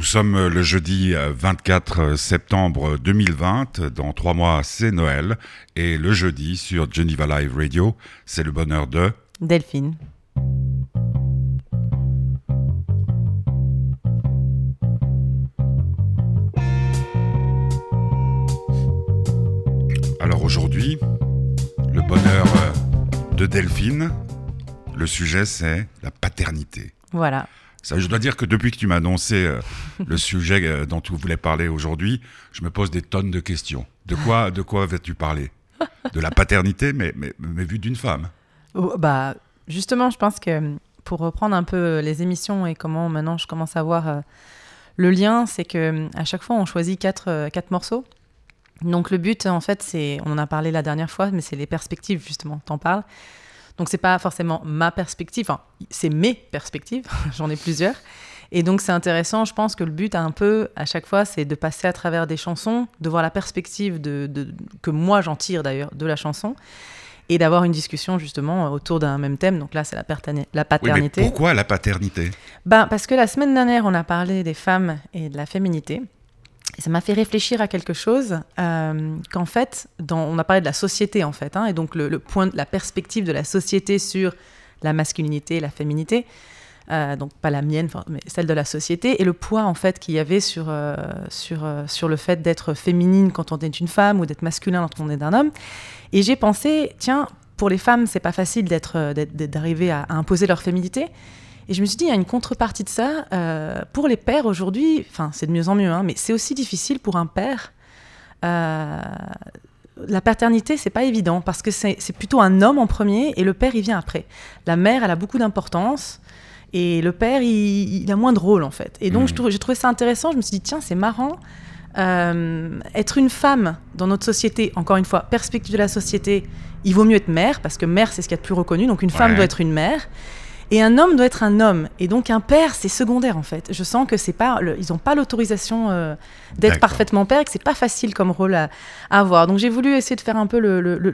Nous sommes le jeudi 24 septembre 2020. Dans trois mois, c'est Noël. Et le jeudi, sur Geneva Live Radio, c'est le bonheur de Delphine. Alors aujourd'hui, le bonheur de Delphine, le sujet c'est la paternité. Voilà. Je dois dire que depuis que tu m'as annoncé euh, le sujet euh, dont tu voulais parler aujourd'hui, je me pose des tonnes de questions. De quoi, de quoi vas-tu parler? De la paternité, mais, mais, mais vue d'une femme. Oh, bah, justement, je pense que pour reprendre un peu les émissions et comment maintenant je commence à voir euh, le lien, c'est que à chaque fois on choisit quatre, quatre morceaux. Donc le but, en fait, c'est, on en a parlé la dernière fois, mais c'est les perspectives justement. T'en parles. Donc c'est pas forcément ma perspective, enfin, c'est mes perspectives, j'en ai plusieurs. Et donc c'est intéressant, je pense que le but un peu à chaque fois, c'est de passer à travers des chansons, de voir la perspective de, que moi j'en tire d'ailleurs de la chanson, et d'avoir une discussion justement autour d'un même thème. Donc là, c'est la, la, paternité. pourquoi la paternité? Ben, Parce que la semaine dernière, on a parlé des femmes et de la féminité ça m'a fait réfléchir à quelque chose euh, qu'en fait, dans, on a parlé de la société en fait, hein, et donc le, point, la perspective de la société sur la masculinité, la féminité, euh, donc pas la mienne, mais celle de la société, et le poids en fait qu'il y avait sur, euh, sur, le fait d'être féminine quand on est une femme ou d'être masculin quand on est un homme. Et j'ai pensé, tiens, pour les femmes, c'est pas facile d'être, d'arriver à imposer leur féminité. Et je me suis dit, il y a une contrepartie de ça. Euh, pour les pères aujourd'hui, enfin, c'est de mieux en mieux, hein, mais c'est aussi difficile pour un père. Euh, la paternité, c'est pas évident parce que c'est plutôt un homme en premier et le père, il vient après. La mère, elle a beaucoup d'importance et le père, il, a moins de rôle en fait. Et donc, mmh. j'ai trouvé ça intéressant. Je me suis dit, tiens, c'est marrant. Euh, être une femme dans notre société, encore une fois, perspective de la société, il vaut mieux être mère parce que mère, c'est ce qu'il y a de plus reconnu. Donc, une femme doit être une mère. Et un homme doit être un homme. Et donc un père, c'est secondaire en fait. Je sens que c'est pas, ils n'ont pas l'autorisation euh, d'être parfaitement père et que c'est pas facile comme rôle à, avoir. Donc j'ai voulu essayer de faire un peu le, le, le,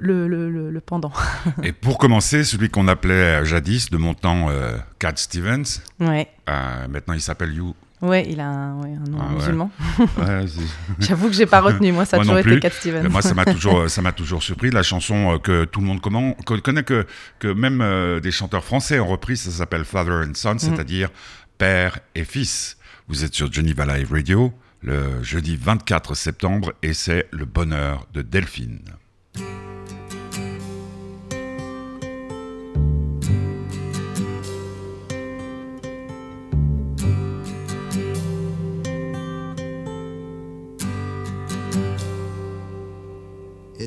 le pendant. et pour commencer, celui qu'on appelait jadis de mon temps euh, Cat Stevens. Ouais. Euh, maintenant il s'appelle You Ouais, il a un, nom ah musulman. J'avoue que j'ai pas retenu. Moi, ça a toujours été Cat Stevens. Moi, ça m'a toujours, ça m'a toujours surpris. La chanson euh, que tout le monde connaît, que, que même euh, des chanteurs français ont repris, ça s'appelle Father and Son, mhm. c'est-à-dire père et fils. Vous êtes sur Geneva Live Radio le jeudi 24 septembre et c'est le bonheur de Delphine.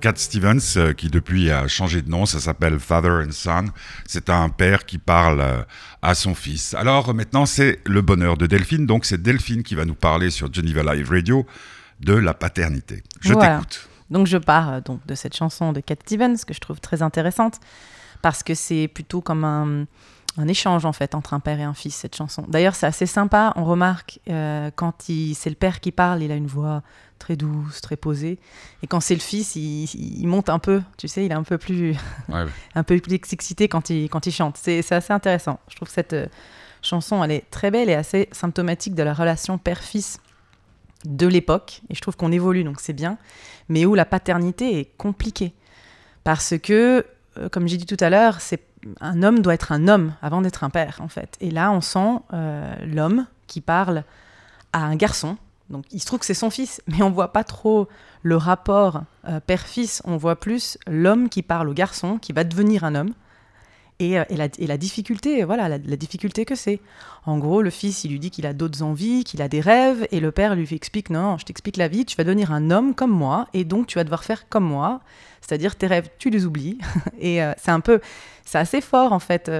Cat Stevens, euh, qui depuis a changé de nom, ça s'appelle Father and Son. C'est un père qui parle euh, à son fils. Alors maintenant, c'est le bonheur de Delphine. Donc c'est Delphine qui va nous parler sur Geneva Live Radio de la paternité. Je Voilà. t'écoute. Donc je pars euh, donc de cette chanson de Cat Stevens que je trouve très intéressante parce que c'est plutôt comme un, un échange en fait entre un père et un fils cette chanson. D'ailleurs c'est assez sympa, on remarque quand c'est le père qui parle, il a une voix très douce, très posée, et quand c'est le fils, il, il monte un peu, tu sais, il est un peu plus Ouais, ouais. un peu plus excité quand il, quand il chante. C'est c'est assez intéressant. Je trouve que cette euh, chanson, elle est très belle et assez symptomatique de la relation père-fils de l'époque. Et je trouve qu'on évolue, donc c'est bien. Mais où la paternité est compliquée. Parce que, euh, comme j'ai dit tout à l'heure, c'est un homme doit être un homme avant d'être un père, en fait. Et là, on sent euh, l'homme qui parle à un garçon. Donc, il se trouve que c'est son fils, mais on voit pas trop le rapport euh, père-fils. On voit plus l'homme qui parle au garçon, qui va devenir un homme. Et, euh, la, la difficulté, voilà, la, difficulté que c'est. En gros, le fils, il lui dit qu'il a d'autres envies, qu'il a des rêves, et le père lui explique non, je t'explique la vie, tu vas devenir un homme comme moi, et donc tu vas devoir faire comme moi, c'est-à-dire tes rêves, tu les oublies. et euh, c'est un peu, c'est assez fort en fait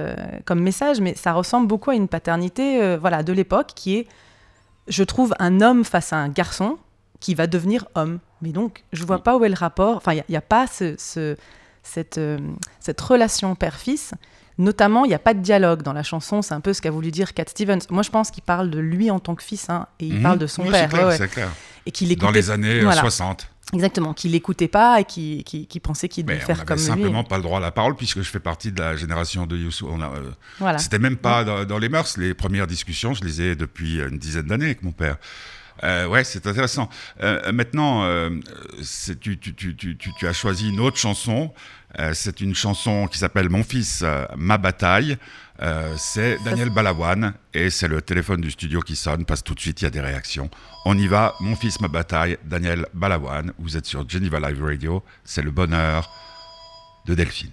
comme message, mais ça ressemble beaucoup à une paternité, voilà, de l'époque qui est, je trouve, un homme face à un garçon qui va devenir homme. Mais donc, je vois pas où est le rapport. Enfin, il n'y a, pas ce, ce- cette, euh, cette relation père-fils. Notamment, il n'y a pas de dialogue dans la chanson. C'est un peu ce qu'a voulu dire Cat Stevens. Moi, je pense qu'il parle de lui en tant que fils, hein, et il Mhm. parle de son Oui, père. Clair, ouais, ouais. c'est clair. Et qu'il Dans écoutait- les années euh, voilà. 60. Exactement, qu'il l'écoutait pas et qui qui qui pensait qu'il devait faire comme simplement lui. pas le droit à la parole puisque je fais partie de la génération de Youssou. On a, euh, Voilà. C'était même pas dans, dans les mœurs. Les premières discussions, je les ai depuis une dizaine d'années avec mon père. Euh, ouais, c'est intéressant. Euh, maintenant, euh, tu, tu, tu, tu, tu- tu as choisi une autre chanson. C'est une chanson qui s'appelle Mon fils, ma bataille. Euh, c'est Daniel Balavoine et c'est le téléphone du studio qui sonne parce que tout de suite il y a des réactions. On y va, Mon fils, ma bataille, Daniel Balavoine. Vous êtes sur Geneva Live Radio. C'est le bonheur de Delphine.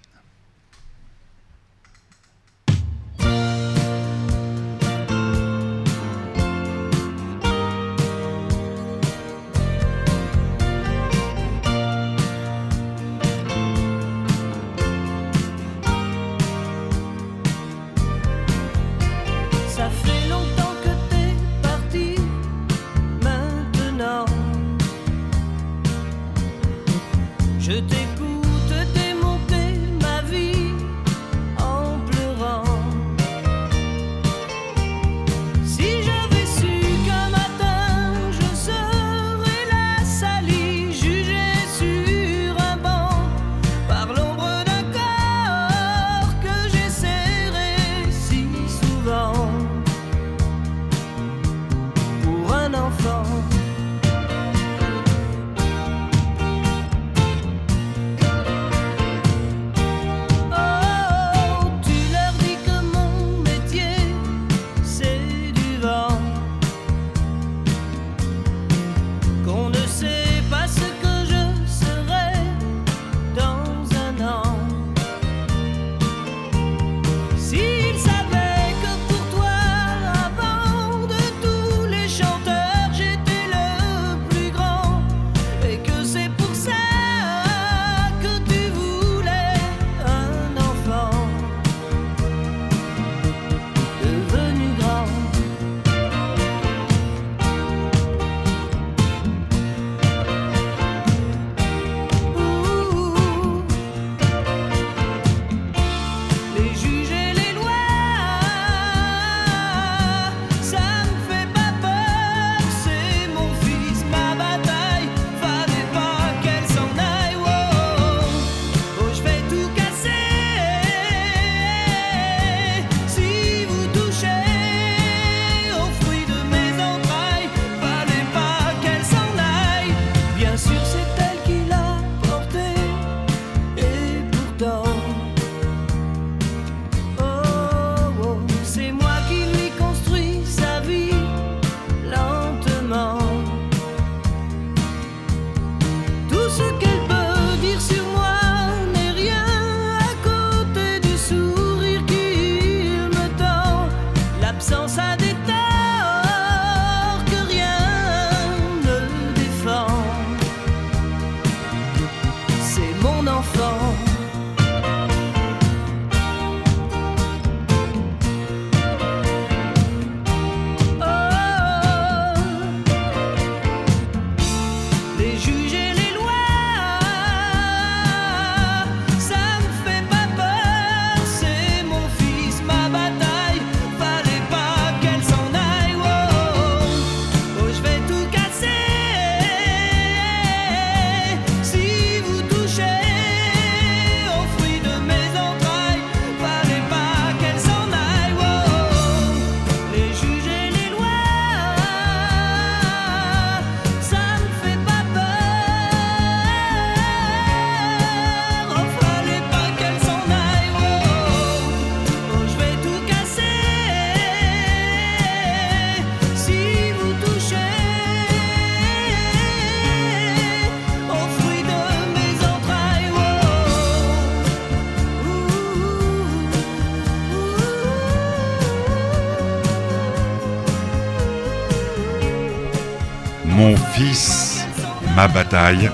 Ma bataille.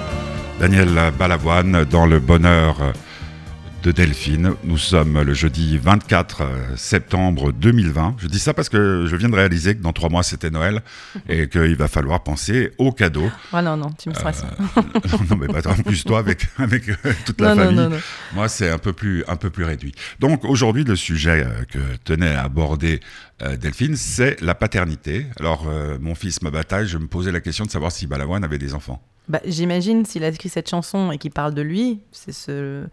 Daniel Balavoine dans le bonheur de Delphine. Nous sommes le jeudi 24 septembre 2020. Je dis ça parce que je viens de réaliser que dans trois mois c'était Noël et qu'il va falloir penser aux cadeaux. Ah non, non, tu me stresses. Euh, non, mais pas en plus toi avec, avec euh, toute la non, famille. non, non, non. Moi, c'est un peu plus un peu plus réduit. Donc aujourd'hui, le sujet euh, que tenait à aborder Delphine, c'est la paternité. Alors, euh, mon fils, ma bataille, je me posais la question de savoir si Balavoine avait des enfants. Bah, J'imagine s'il a écrit cette chanson et qu'il parle de lui, c'est ce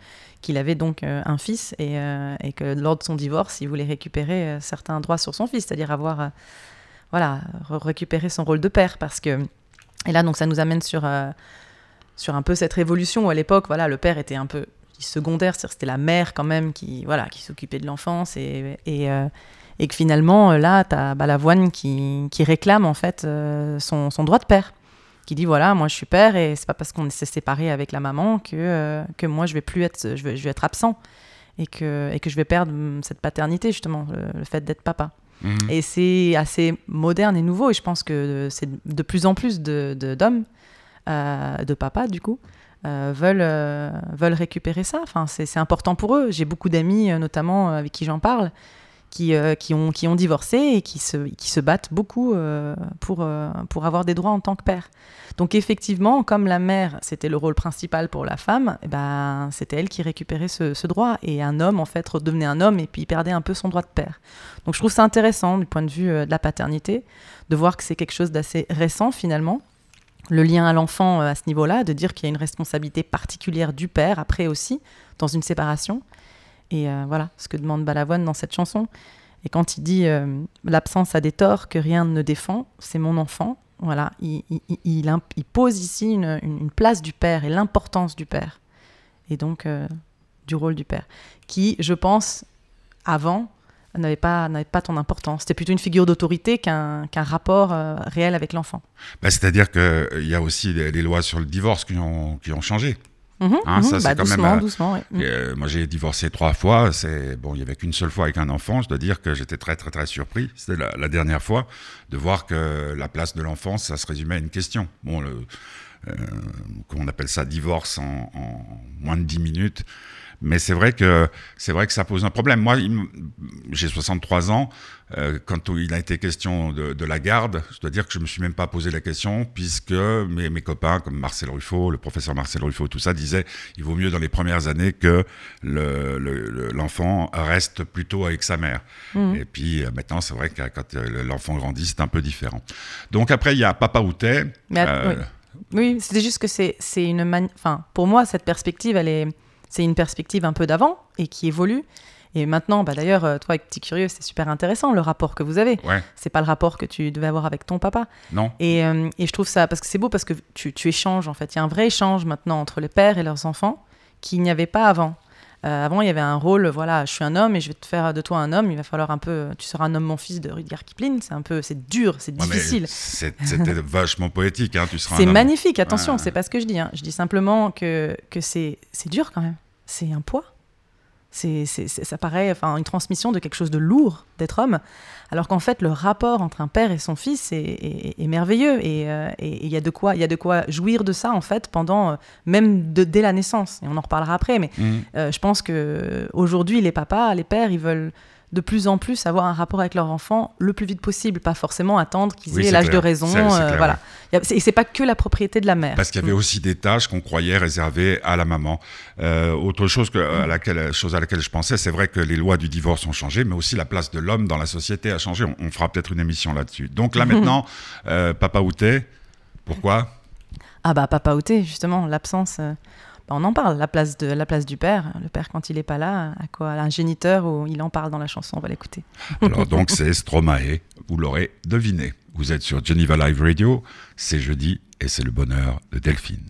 qu'il avait donc euh, un fils et, euh, et que lors de son divorce, il voulait récupérer euh, certains droits sur son fils, c'est-à-dire avoir, voilà, re- récupérer son rôle de père, parce que et là donc ça nous amène sur sur un peu cette révolution où à l'époque, voilà, le père était un peu secondaire, c'était la mère quand même qui voilà qui s'occupait de l'enfance et et, que finalement là t'as Balavoine qui qui réclame en fait son, son droit de père qui dit voilà moi je suis père et c'est pas parce qu'on s'est séparé avec la maman que euh, que moi je vais plus être je vais, je vais être absent et que et que je vais perdre hum, cette paternité justement le, le fait d'être papa. Mhm. et c'est assez moderne et nouveau et je pense que c'est de plus en plus de de- d'hommes euh, de papas du coup euh, veulent euh, veulent récupérer ça. Enfin c'est important pour eux. J'ai beaucoup d'amis euh, notamment euh, avec qui j'en parle qui, euh, qui, ont, qui ont divorcé et qui se, qui se battent beaucoup euh, pour, euh, pour avoir des droits en tant que père. Donc effectivement, comme la mère, c'était le rôle principal pour la femme, eh ben, c'était elle qui récupérait ce, ce droit. Et un homme, en fait, redevenait un homme et puis perdait un peu son droit de père. Donc je trouve ça intéressant du point de vue de la paternité, de voir que c'est quelque chose d'assez récent finalement. Le lien à l'enfant à ce niveau-là, de dire qu'il y a une responsabilité particulière du père, après aussi, dans une séparation. Et euh, voilà ce que demande Balavoine dans cette chanson. Et quand il dit euh, l'absence a des torts que rien ne défend, c'est mon enfant. Voilà, il, pose ici une, place du père et l'importance du père. Et donc euh, du rôle du père. Qui, je pense, avant, n'avait pas, n'avait pas ton importance. C'était plutôt une figure d'autorité qu'un rapport réel avec l'enfant. Bah, C'est-à-dire qu'il y a aussi les lois sur le divorce qui ont, qui ont changé. Mhm, Hein, mhm, ça, bah, quand même, doucement, euh, doucement. ouais. Mhm. Et, euh, moi, j'ai divorcé trois fois. C'est bon, il y avait qu'une seule fois avec un enfant. Je dois dire que j'étais très, très, très surpris. C'était la, la dernière fois de voir que la place de l'enfant, ça se résumait à une question. Bon, le, euh, qu'on appelle ça divorce en, en moins de 10 minutes. Mais c'est vrai que c'est vrai que ça pose un problème. Moi, j'ai 63 ans. Euh, quand il a été question de, de la garde, je dois dire que je me suis même pas posé la question puisque mes, mes copains comme Marcel Ruffo, le professeur Marcel Ruffo, tout ça disaient il vaut mieux dans les premières années que le- le- le- l'enfant reste plutôt avec sa mère. Mhm. Et puis euh, maintenant, c'est vrai que quand euh, l'enfant grandit, c'est un peu différent. Donc après, il y a Papa Outet. Mais Euh, oui. Oui, c'était juste que c'est une mani- enfin pour moi cette perspective elle est c'est une perspective un peu d'avant et qui évolue. Et maintenant bah d'ailleurs euh, toi avec petit curieux c'est super intéressant le rapport que vous avez. Ouais, c'est pas le rapport que tu devais avoir avec ton papa. Non. et, euh, et je trouve ça parce que c'est beau parce que tu, tu échanges en fait. Il y a un vrai échange maintenant entre les pères et leurs enfants qu'il n'y avait pas avant Euh, avant il y avait un rôle voilà je suis un homme et je vais te faire de toi un homme il va falloir un peu tu seras un homme mon fils de Rudyard Kipling c'est un peu c'est dur c'est Ouais, difficile C'était vachement poétique. Hein, tu seras c'est un homme. magnifique, attention, Ouais. c'est pas ce que je dis. hein. Je dis simplement que, que c'est c'est dur quand même. C'est un poids. C'est c'est- c'est- ça paraît enfin, une transmission de quelque chose de lourd d'être homme, alors qu'en fait le rapport entre un père et son fils est, est- est merveilleux et euh, et il y a de quoi il y a de quoi jouir de ça en fait pendant euh, même de- dès la naissance. Et on en reparlera après, mais Mhm. euh, je pense que aujourd'hui les papas, les pères, ils veulent de plus en plus avoir un rapport avec leur enfant le plus vite possible, pas forcément attendre qu'ils Oui, aient l'âge de raison. C'est- c'est euh, clair, voilà. Y a- c'est- Et c'est pas que la propriété de la mère. Parce qu'il y avait aussi des tâches qu'on croyait réservées à la maman. Euh, autre chose, que, à laquelle, chose à laquelle je pensais, c'est vrai que les lois du divorce ont changé, mais aussi la place de l'homme dans la société a changé. On, on fera peut-être une émission là-dessus. Donc là maintenant, euh, Papa Outé, pourquoi? Ah bah Papa Outé, justement, l'absence. Bah, on en parle, la place, de, la place du père. Le père, quand il est pas là, à quoi? Un géniteur, où il en parle dans la chanson, on va l'écouter. Alors donc c'est Stromae, vous l'aurez deviné. Vous êtes sur Geneva Live Radio, c'est jeudi et c'est le bonheur de Delphine.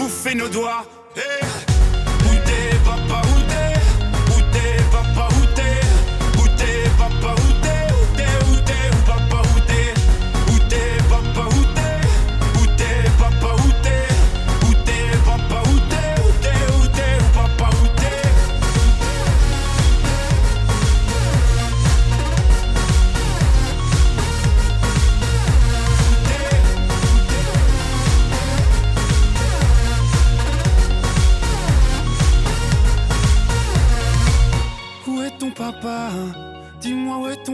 bouffé nos doigts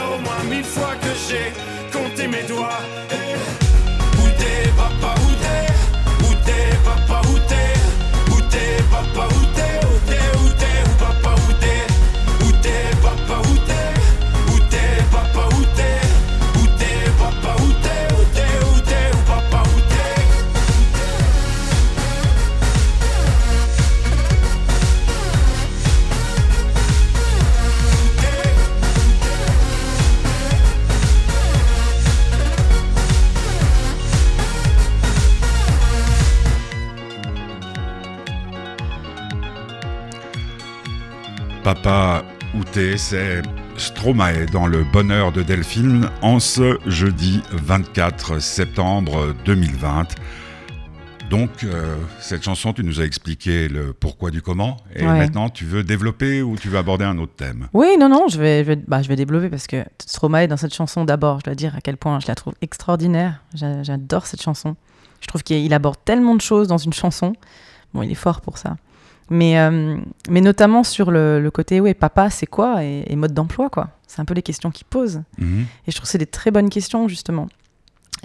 au moins mille fois que j'ai compté mes doigts. Eh, Où t'es papa, où t'es? Où t'es papa, où t'es? Papa Outé, c'est Stromae dans le bonheur de Delphine en ce jeudi 24 septembre 2020. Donc, euh, cette chanson, tu nous as expliqué le pourquoi du comment. Et Ouais. maintenant, tu veux développer ou tu veux aborder un autre thème? Oui, non, non, je vais, je vais, bah, je vais développer parce que Stromae, dans cette chanson, d'abord, je dois dire à quel point je la trouve extraordinaire. J'a- J'adore cette chanson. Je trouve qu'il il aborde tellement de choses dans une chanson. Bon, il est fort pour ça. Mais, euh, mais notamment sur le, le côté, ouais, papa, c'est quoi et, et mode d'emploi, quoi. C'est un peu les questions qu'il pose. Mhm. Et je trouve que c'est des très bonnes questions, justement.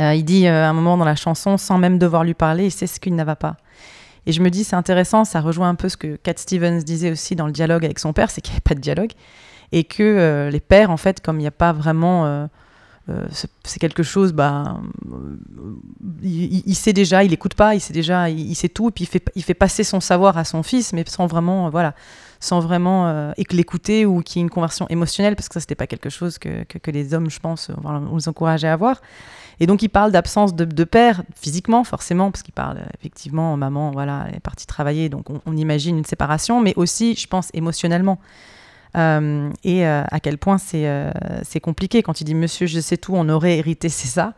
Euh, il dit euh, à un moment dans la chanson, sans même devoir lui parler, il sait ce qu'il ne va pas. Et je me dis, c'est intéressant, ça rejoint un peu ce que Cat Stevens disait aussi dans le dialogue avec son père, c'est qu'il n'y avait pas de dialogue. Et que les pères, en fait, comme il n'y a pas vraiment. Euh, c'est quelque chose, bah, euh, il, sait déjà, il écoute pas, il sait déjà, il, sait tout, et puis il fait, il fait passer son savoir à son fils, mais sans vraiment, euh, voilà, sans vraiment euh, éc- l'écouter ou qu'il y ait une conversion émotionnelle, parce que ça, c'était pas quelque chose que, que, les hommes, je pense, on les encourageait à avoir. Et donc, il parle d'absence de, père, physiquement, forcément, parce qu'il parle, effectivement, maman, voilà, elle est partie travailler, donc on, on imagine une séparation, mais aussi, je pense, émotionnellement. Euh, et euh, à quel point c'est euh, compliqué. Quand il dit Monsieur, je sais tout, on aurait hérité, c'est ça.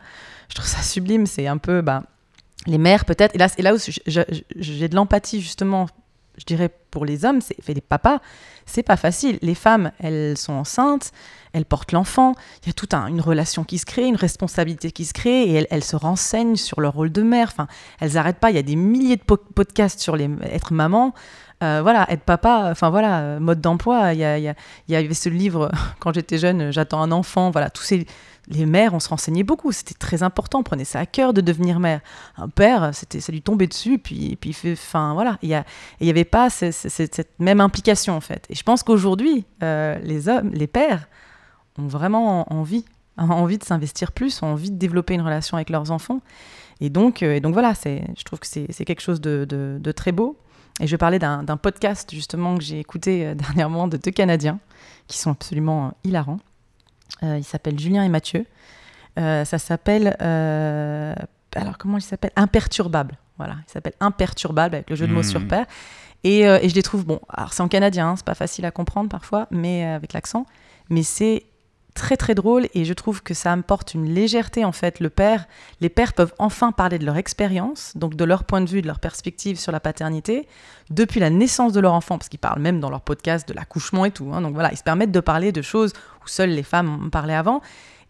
Je trouve ça sublime. C'est un peu bah, les mères, peut-être. Et là, et là où j'ai de l'empathie, justement, je dirais pour les hommes, c'est les papas, c'est pas facile. Les femmes, elles sont enceintes, elles portent l'enfant, il y a toute un- une relation qui se crée, une responsabilité qui se crée, et elles, elles se renseignent sur leur rôle de mère. Enfin, elles n'arrêtent pas. Il y a des milliers de po- podcasts sur les, être maman. Euh, voilà, être papa, enfin voilà, mode d'emploi. Il y, y y avait ce livre quand j'étais jeune, J'attends un enfant. Voilà, tous ces les mères, on se renseignait beaucoup. C'était très important. On prenait ça à cœur de devenir mère. Un père, c'était ça lui tombait dessus. Puis, puis enfin voilà, il n'y avait pas ce- ce- cette, même implication en fait. Et je pense qu'aujourd'hui, euh, les hommes, les pères, ont vraiment envie, envie de s'investir plus, ont envie de développer une relation avec leurs enfants. Et donc, euh, et donc voilà, c'est, je trouve que c'est, quelque chose de- de très beau. Et je parler d'un, podcast justement que j'ai écouté euh, dernièrement de deux Canadiens qui sont absolument euh, hilarants. Euh, ils s'appellent Julien et Mathieu. Euh, ça s'appelle. euh, alors, comment il s'appelle Imperturbable. Voilà, il s'appelle Imperturbable avec le jeu de mots Mhm. sur pair. Et, et je les trouve, bon, alors c'est en canadien, hein, c'est pas facile à comprendre parfois, mais avec l'accent. Mais c'est très très drôle et je trouve que ça apporte une légèreté en fait. Le père, les pères peuvent enfin parler de leur expérience, donc de leur point de vue, de leur perspective sur la paternité, depuis la naissance de leur enfant, parce qu'ils parlent même dans leur podcast de l'accouchement et tout. hein. donc voilà, ils se permettent de parler de choses où seules les femmes ont parlé avant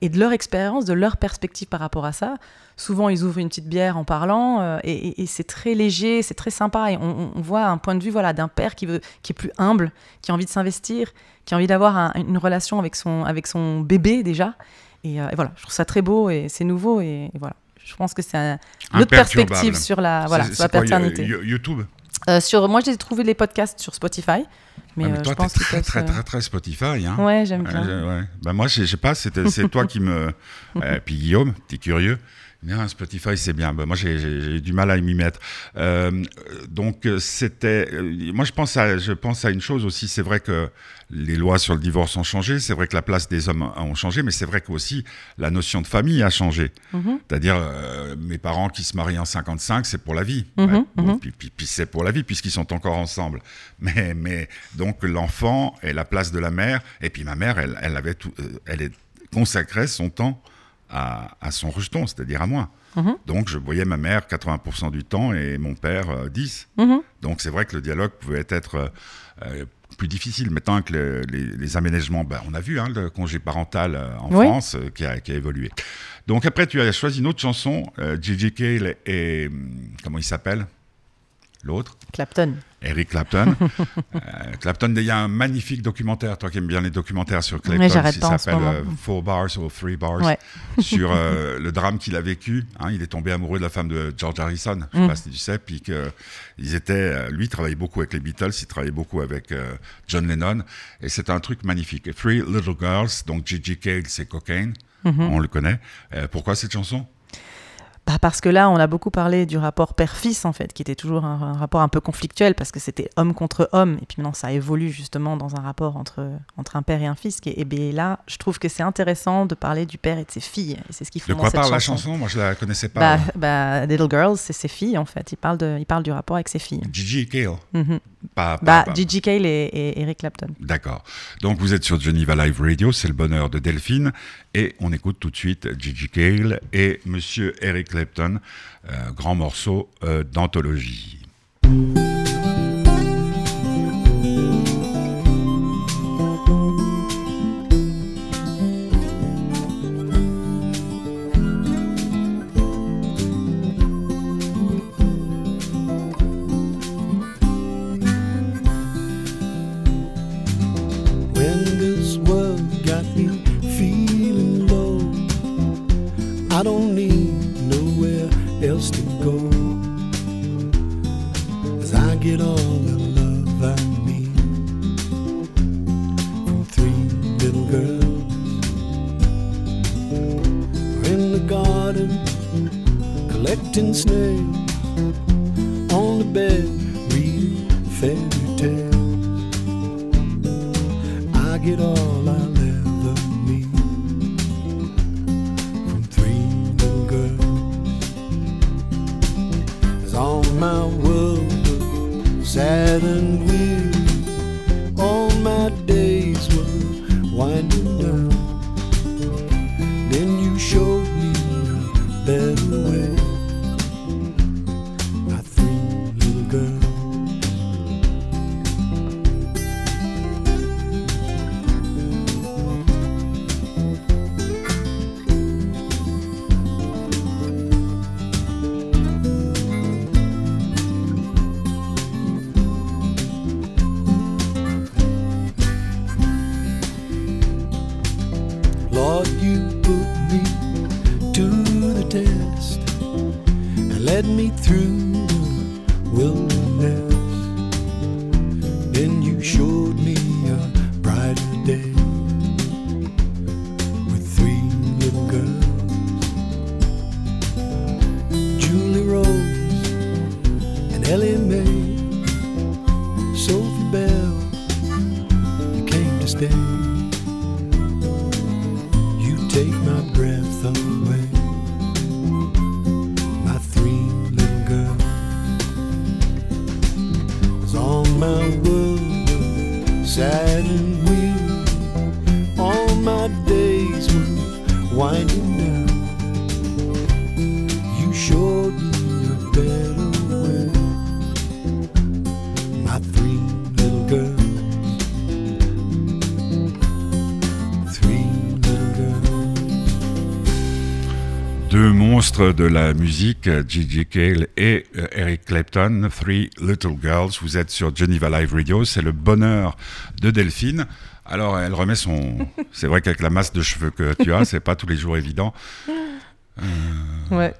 et de leur expérience, de leur perspective par rapport à ça. Souvent, ils ouvrent une petite bière en parlant euh, et, et- et c'est très léger, c'est très sympa. Et on, voit un point de vue voilà, d'un père qui, veut, qui est plus humble, qui a envie de s'investir, qui a envie d'avoir un- une relation avec son, avec son bébé déjà. Et, euh, et voilà, je trouve ça très beau et c'est nouveau. Et, voilà, je pense que c'est un- une autre perspective sur la, voilà, sur la quoi, paternité. You- YouTube Euh, sur, moi, j'ai trouvé les podcasts sur Spotify. Mais, Ah, mais euh, toi, je pense t'es très, très, très, très Spotify. Hein. Ouais, j'aime bien. ouais. Bah, moi, je sais pas, c'est toi qui me. Euh, puis Guillaume, petit curieux. Non, Spotify, c'est bien. Bah, moi, j'ai- du mal à m'y mettre. Euh, donc, euh, c'était. euh, moi, je pense, à, je pense à une chose aussi. C'est vrai que les lois sur le divorce ont changé. C'est vrai que la place des hommes a- ont changé. Mais c'est vrai qu'aussi, la notion de famille a changé. Mhm. C'est-à-dire, euh, mes parents qui se marient en 55, c'est pour la vie. Mhm. Puis, puis- puis c'est pour la vie, puisqu'ils sont encore ensemble. Mais, mais donc, l'enfant est la place de la mère. Et puis, ma mère, elle, elle avait tout, elle est consacrait son temps à, à son rejeton, c'est-à-dire à moi. Mhm. Donc, je voyais ma mère 80% du temps et mon père euh, 10. Mhm. Donc, c'est vrai que le dialogue pouvait être euh, euh, plus difficile. Maintenant que le- les, les aménagements, ben, on a vu hein, le congé parental euh, en Oui. France euh, qui, a, qui a évolué. Donc, après, tu as choisi une autre chanson, euh, Gigi Cale et. hum, Comment il s'appelle? L'autre Clapton. Eric Clapton. Euh, Clapton, il y a un magnifique documentaire, toi qui aimes bien les documentaires sur Clapton, qui s'appelle euh, Four Bars ou Three Bars, Ouais. sur euh, le drame qu'il a vécu. hein. il est tombé amoureux de la femme de George Harrison, je ne sais Mm. pas si tu sais, puis étaient, lui, il travaillait beaucoup avec les Beatles, il travaillait beaucoup avec John Lennon, et c'est un truc magnifique. Et Three Little Girls, donc Gigi Cale, c'est Cocaine, Mhm. on le connaît. Pourquoi cette chanson? Bah, parce que là, on a beaucoup parlé du rapport père-fils, en fait, qui était toujours un, un rapport un peu conflictuel, parce que c'était homme contre homme, et puis maintenant, ça évolue justement dans un rapport entre, entre un père et un fils. qui est- Et bien là, je trouve que c'est intéressant de parler du père et de ses filles, et c'est ce qu'ils font De dans quoi cette parle la chanson. chanson? Moi, je la connaissais pas. bah, bah, Little Girls, c'est ses filles, en fait. Il parle, de, il parle du rapport avec ses filles. Gigi Cale, Mhm. pas, pas- Bah, pas- Gigi Cale et, et Eric Clapton. D'accord. Donc vous êtes sur Geneva Live Radio, c'est le bonheur de Delphine, et on écoute tout de suite Gigi Cale et Monsieur Eric Clapton, euh, grand morceau euh, d'anthologie. De la musique, Gigi Cale et euh, Eric Clapton, Three Little Girls. Vous êtes sur Geneva Live Radio, c'est le bonheur de Delphine. Alors, elle remet son. C'est vrai qu'avec la masse de cheveux que tu as, c'est pas tous les jours évident. Ouais.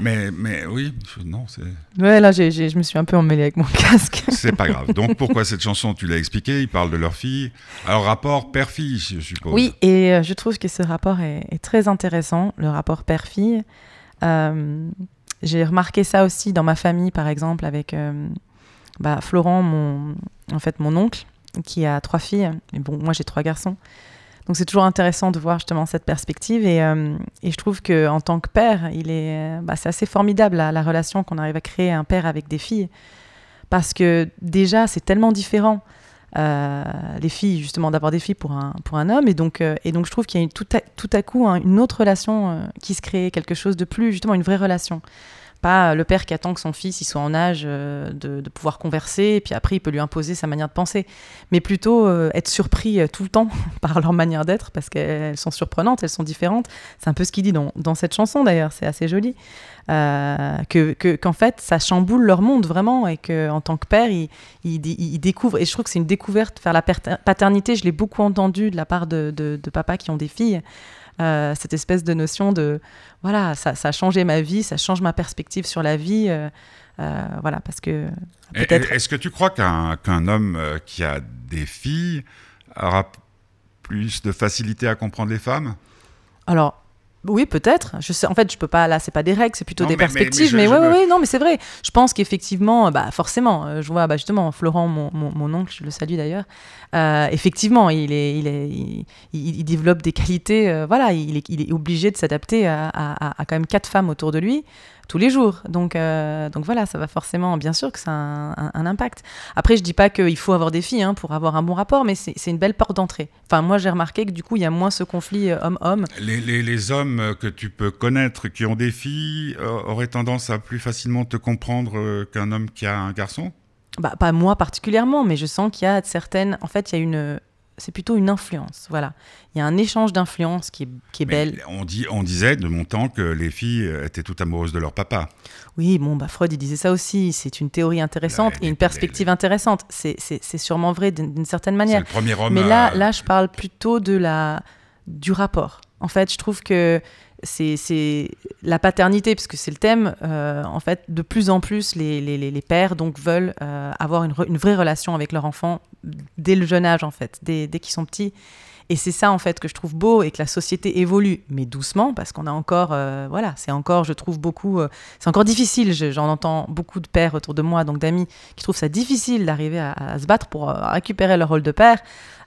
Mais, mais oui, je- non, c'est Ouais, là, j'ai- je me suis un peu emmêlée avec mon casque. c'est pas grave. Donc, pourquoi cette chanson Tu l'as expliqué, ils parlent de leur fille. Alors, rapport père-fille, je suppose. Oui, et euh, je trouve que ce rapport est, est très intéressant, le rapport père-fille. Euh, J'ai remarqué ça aussi dans ma famille, par exemple, avec euh, bah, Florent, mon, en fait, mon oncle, qui a trois filles. Et bon, moi, j'ai trois garçons. Donc, c'est toujours intéressant de voir justement cette perspective. Et, euh, et je trouve que en tant que père, il est, bah, c'est assez formidable la, la relation qu'on arrive à créer un père avec des filles, parce que déjà, c'est tellement différent les filles, justement, d'avoir des filles pour un, pour un homme. Et donc, euh, et donc je trouve qu'il y a une- tout, à, tout à coup hein, une autre relation euh, qui se crée, quelque chose de plus, justement, une vraie relation. Pas le père qui attend que son fils il soit en âge euh, de, pouvoir converser, et puis après il peut lui imposer sa manière de penser. Mais plutôt euh, être surpris euh, tout le temps par leur manière d'être, parce qu'elles sont surprenantes, elles sont différentes. C'est un peu ce qu'il dit dans, dans cette chanson d'ailleurs, c'est assez joli. Que, que- qu'en fait, ça chamboule leur monde vraiment, et qu'en tant que père, il, il, il découvre, et je trouve que c'est une découverte, faire la pater- paternité, je l'ai beaucoup entendu de la part de, de, de papas qui ont des filles, euh, cette espèce de notion de, voilà, ça, ça a changé ma vie, ça change ma perspective sur la vie, euh, euh, voilà, parce que Est-ce que tu crois qu'un homme qui a des filles aura plus de facilité à comprendre les femmes? Alors, oui, peut-être. Je sais, en fait, je peux pas. Là, c'est pas des règles, c'est plutôt Non, des mais- perspectives. Mais, ouais, me- ouais, non, mais c'est vrai. Je pense qu'effectivement, bah, forcément, euh, je vois, bah, justement, Florent, mon, mon, mon oncle, je le salue d'ailleurs. euh, effectivement, il est, il est, il, il- il développe des qualités. euh, voilà, il est, il est obligé de s'adapter à, à- à- à quand même quatre femmes autour de lui tous les jours. Donc, euh, donc voilà, ça va forcément, bien sûr que ça a un, un- un impact. Après, je dis pas qu'il faut avoir des filles hein, pour avoir un bon rapport, mais c'est une belle porte d'entrée. Enfin, moi, j'ai remarqué que du coup, il y a moins ce conflit euh, homme-homme. les, les- les hommes euh, que tu peux connaître qui ont des filles euh, auraient tendance à plus facilement te comprendre qu'un homme qui a un garçon? Bah, pas moi particulièrement, mais je sens qu'il y a certaines. En fait, il y a une. C'est plutôt une influence. Voilà. Il y a un échange d'influence qui est, qui est belle. on, dit, on disait de mon temps que les filles étaient toutes amoureuses de leur papa. Oui, bon, bah, Freud, il disait ça aussi. C'est une théorie intéressante Là, et une perspective intéressante. C'est- sûrement vrai d'une certaine C'est manière. le premier homme. Mais là, à- là, je parle plutôt de la, du rapport. En fait, je trouve que c'est la paternité, puisque c'est le thème. euh, en fait, de plus en plus, les, les, les- pères donc veulent euh, avoir une, vraie relation avec leur enfant dès le jeune âge, en fait, dès, dès qu'ils sont petits. Et c'est ça, en fait, que je trouve beau et que la société évolue, mais doucement, parce qu'on a encore, euh, voilà, c'est encore, je trouve beaucoup, c'est encore difficile. Je- J'en entends beaucoup de pères autour de moi, donc d'amis, qui trouvent ça difficile d'arriver à, se battre pour récupérer leur rôle de père.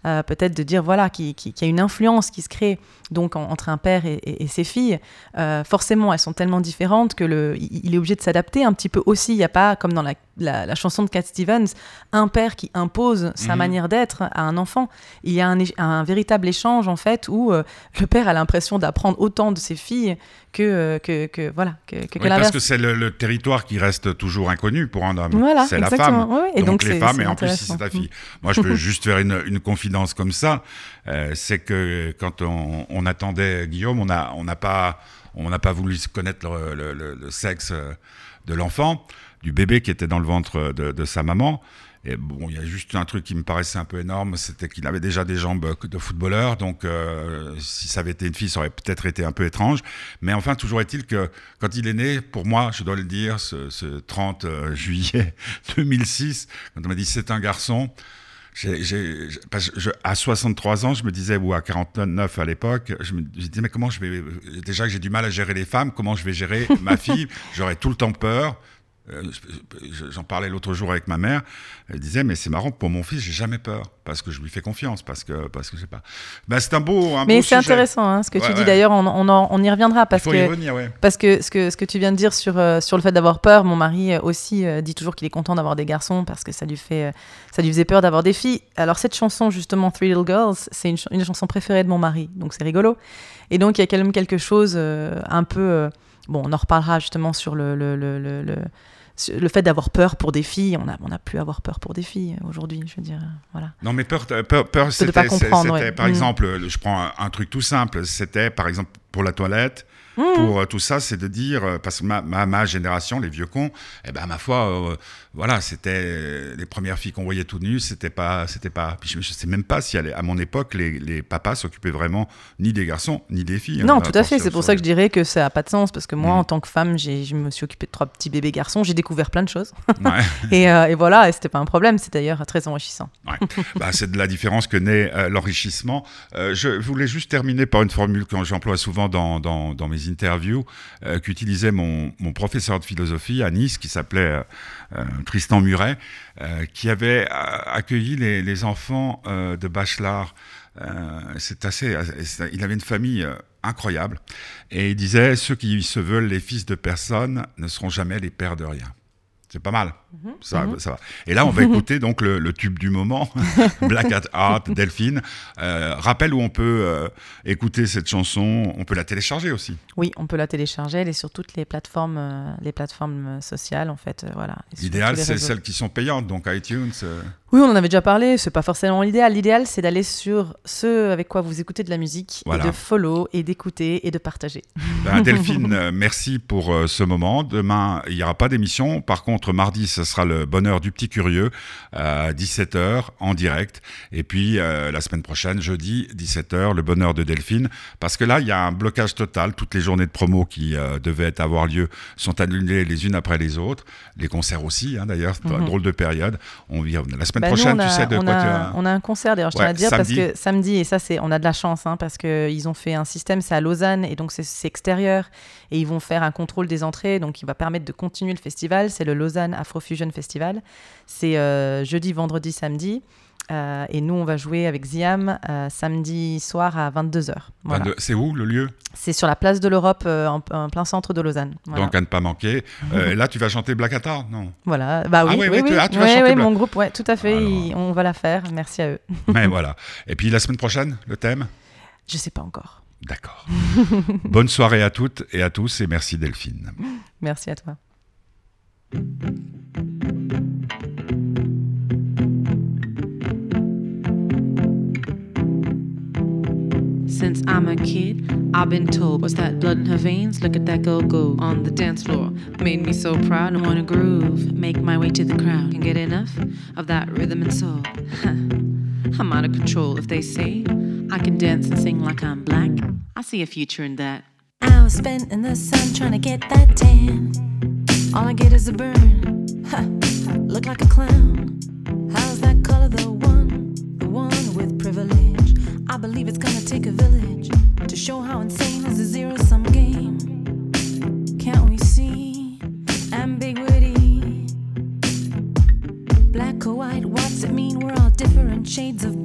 Euh, peut-être de dire voilà qu'il qui, qu'il y a une influence qui se crée donc en- entre un père et, et- et ses filles. Euh, forcément, elles sont tellement différentes que le, il, est obligé de s'adapter un petit peu aussi. Il n'y a pas comme dans la, la- la chanson de Cat Stevens un père qui impose sa Mhm. manière d'être à un enfant. Il y a un véritable échange en fait où euh, le père a l'impression d'apprendre autant de ses filles que euh, que, que- voilà que, que, que Oui, parce que c'est le, le territoire qui reste toujours inconnu pour un homme. Voilà, c'est la exactement. femme. Ouais. Et donc, les femmes, et en plus, si c'est ta fille. Moi, je peux juste faire une, une confidence comme ça. Euh, c'est que quand on, on attendait Guillaume, on n'a on n'a pas, on n'a pas voulu connaître le, le- le- le sexe euh, de l'enfant, du bébé qui était dans le ventre de, de sa maman. Et bon, il y a juste un truc qui me paraissait un peu énorme, c'était qu'il avait déjà des jambes de footballeur, donc euh, si ça avait été une fille, ça aurait peut-être été un peu étrange. Mais enfin, toujours est-il que quand il est né, pour moi, je dois le dire, ce, ce 30 euh, juillet 2006, quand on m'a dit c'est un garçon, parce que je- à 63 ans, je me disais, ou à 49 à l'époque, je me disais, mais comment je vais. Déjà que j'ai du mal à gérer les femmes, comment je vais gérer ma fille J'aurais tout le temps peur. Euh, je- J'en parlais l'autre jour avec ma mère. Elle disait, mais c'est marrant, pour mon fils, j'ai jamais peur. Parce que je lui fais confiance. Parce que, parce que je sais pas. Ben, c'est un beau. Un Mais c'est intéressant hein, ce que Ouais, tu dis d'ailleurs, on, on, y reviendra Il parce faut que y revenir, ouais. Parce que ce, que ce que tu viens de dire sur, euh, sur le fait d'avoir peur, mon mari euh, aussi dit toujours qu'il est content d'avoir des garçons parce que ça lui, fait, ça lui faisait peur d'avoir des filles. Alors cette chanson, justement, Three Little Girls, c'est une, ch- une chanson préférée de mon mari, donc c'est rigolo. Et donc il y a quand même quelque chose euh, un peu... euh, bon, on en reparlera justement sur le, le, le, le, le- fait d'avoir peur pour des filles. On n'a on a plus à avoir peur pour des filles euh, aujourd'hui, je veux dire. euh, voilà. Non, mais peur, peur, peur c'était, ouais. par Mm. exemple, je prends un, un truc tout simple, c'était par exemple pour la toilette, Mmh. pour euh, tout ça, c'est de dire, euh, parce que ma, ma, ma génération, les vieux cons, eh ben, ma foi, euh, voilà, c'était les premières filles qu'on voyait tout nues, c'était pas, c'était pas, je, je sais même pas si à, mon époque, les, les papas s'occupaient vraiment ni des garçons, ni des filles. Non, hein, tout à fait. C'est pour ça que je dirais que ça n'a pas de sens parce que moi, Mm. en tant que femme, je me suis occupée de trois petits bébés garçons. J'ai découvert plein de choses. Ouais. et, euh, et voilà, et c'était pas un problème. C'est d'ailleurs très enrichissant. Ouais. Bah, c'est de la différence que naît euh, l'enrichissement. Je voulais juste terminer par une formule que j'emploie souvent dans, dans, dans mes interviews, euh, qu'utilisait mon, mon professeur de philosophie à Nice, qui s'appelait euh, euh, Tristan Muret, qui avait accueilli les, enfants de Bachelard. C'est assez, il avait une famille incroyable. Et il disait, ceux qui se veulent les fils de personne ne seront jamais les pères de rien. C'est pas mal. Ça, ça va. Et là, on va écouter donc le, le tube du moment, Black at Heart, Delphine. Euh, rappelle où on peut euh, écouter cette chanson. On peut la télécharger aussi. Oui, on peut la télécharger. Elle est sur toutes les plateformes, euh, les plateformes euh, sociales, en fait. voilà. L'idéal, c'est celles qui sont payantes, donc iTunes. Oui, on en avait déjà parlé. C'est pas forcément l'idéal. L'idéal, c'est d'aller sur ce avec quoi vous écoutez de la musique Voilà. et de follow et d'écouter et de partager. Ben, Delphine, merci pour ce moment. Demain, il n'y aura pas d'émission. Par contre, mardi, ce sera le bonheur du petit curieux à 17h en direct. Et puis, euh, la semaine prochaine, jeudi, 17h, le bonheur de Delphine. Parce que là, il y a un blocage total. Toutes les journées de promo qui euh, devaient avoir lieu sont annulées les unes après les autres. Les concerts aussi, hein, d'ailleurs. Une Mhm. drôle de période. On vit la semaine Bah, prochaine, a, tu sais de on quoi a, tu as... on a un concert d'ailleurs, je tiens Ouais, à dire, samedi. parce que samedi, et ça, c'est, on a de la chance, hein, parce qu'ils ont fait un système, c'est à Lausanne, et donc c'est, c'est extérieur, et ils vont faire un contrôle des entrées, donc il va permettre de continuer le festival. C'est le Lausanne Afrofusion Festival. C'est euh, jeudi, vendredi, samedi. euh, et nous, on va jouer avec Ziam euh, samedi soir à 22h. Voilà. 22 C'est où le lieu? C'est sur la place de l'Europe, euh, en, en plein centre de Lausanne. Voilà. Donc à ne pas manquer. Là, tu vas chanter Black Attar Non? voilà. Bah oui, Ah oui, ouais, oui. tu- ah, tu vas chanter Black- mon groupe, ouais, tout à fait. Alors. il- on va la faire. Merci à eux. Mais voilà. Et puis la semaine prochaine, le thème? Je sais pas encore. D'accord. Bonne soirée à toutes et à tous et merci Delphine. Merci à toi. Since I'm a kid, I've been told, what's that blood in her veins? Look at that girl go on the dance floor. Made me so proud, I wanna groove. Make my way to the crowd. Can get enough of that rhythm and soul. I'm out of control if they say I can dance and sing like I'm black. I see a future in that. Hours spent in the sun trying to get that tan. All I get is a burn. Look like a clown. How's that color the one? The one with privilege. I believe it's gonna take a village to show how insane is a zero sum game. Can't we see ambiguity? Black or white, what's it mean? We're all different shades of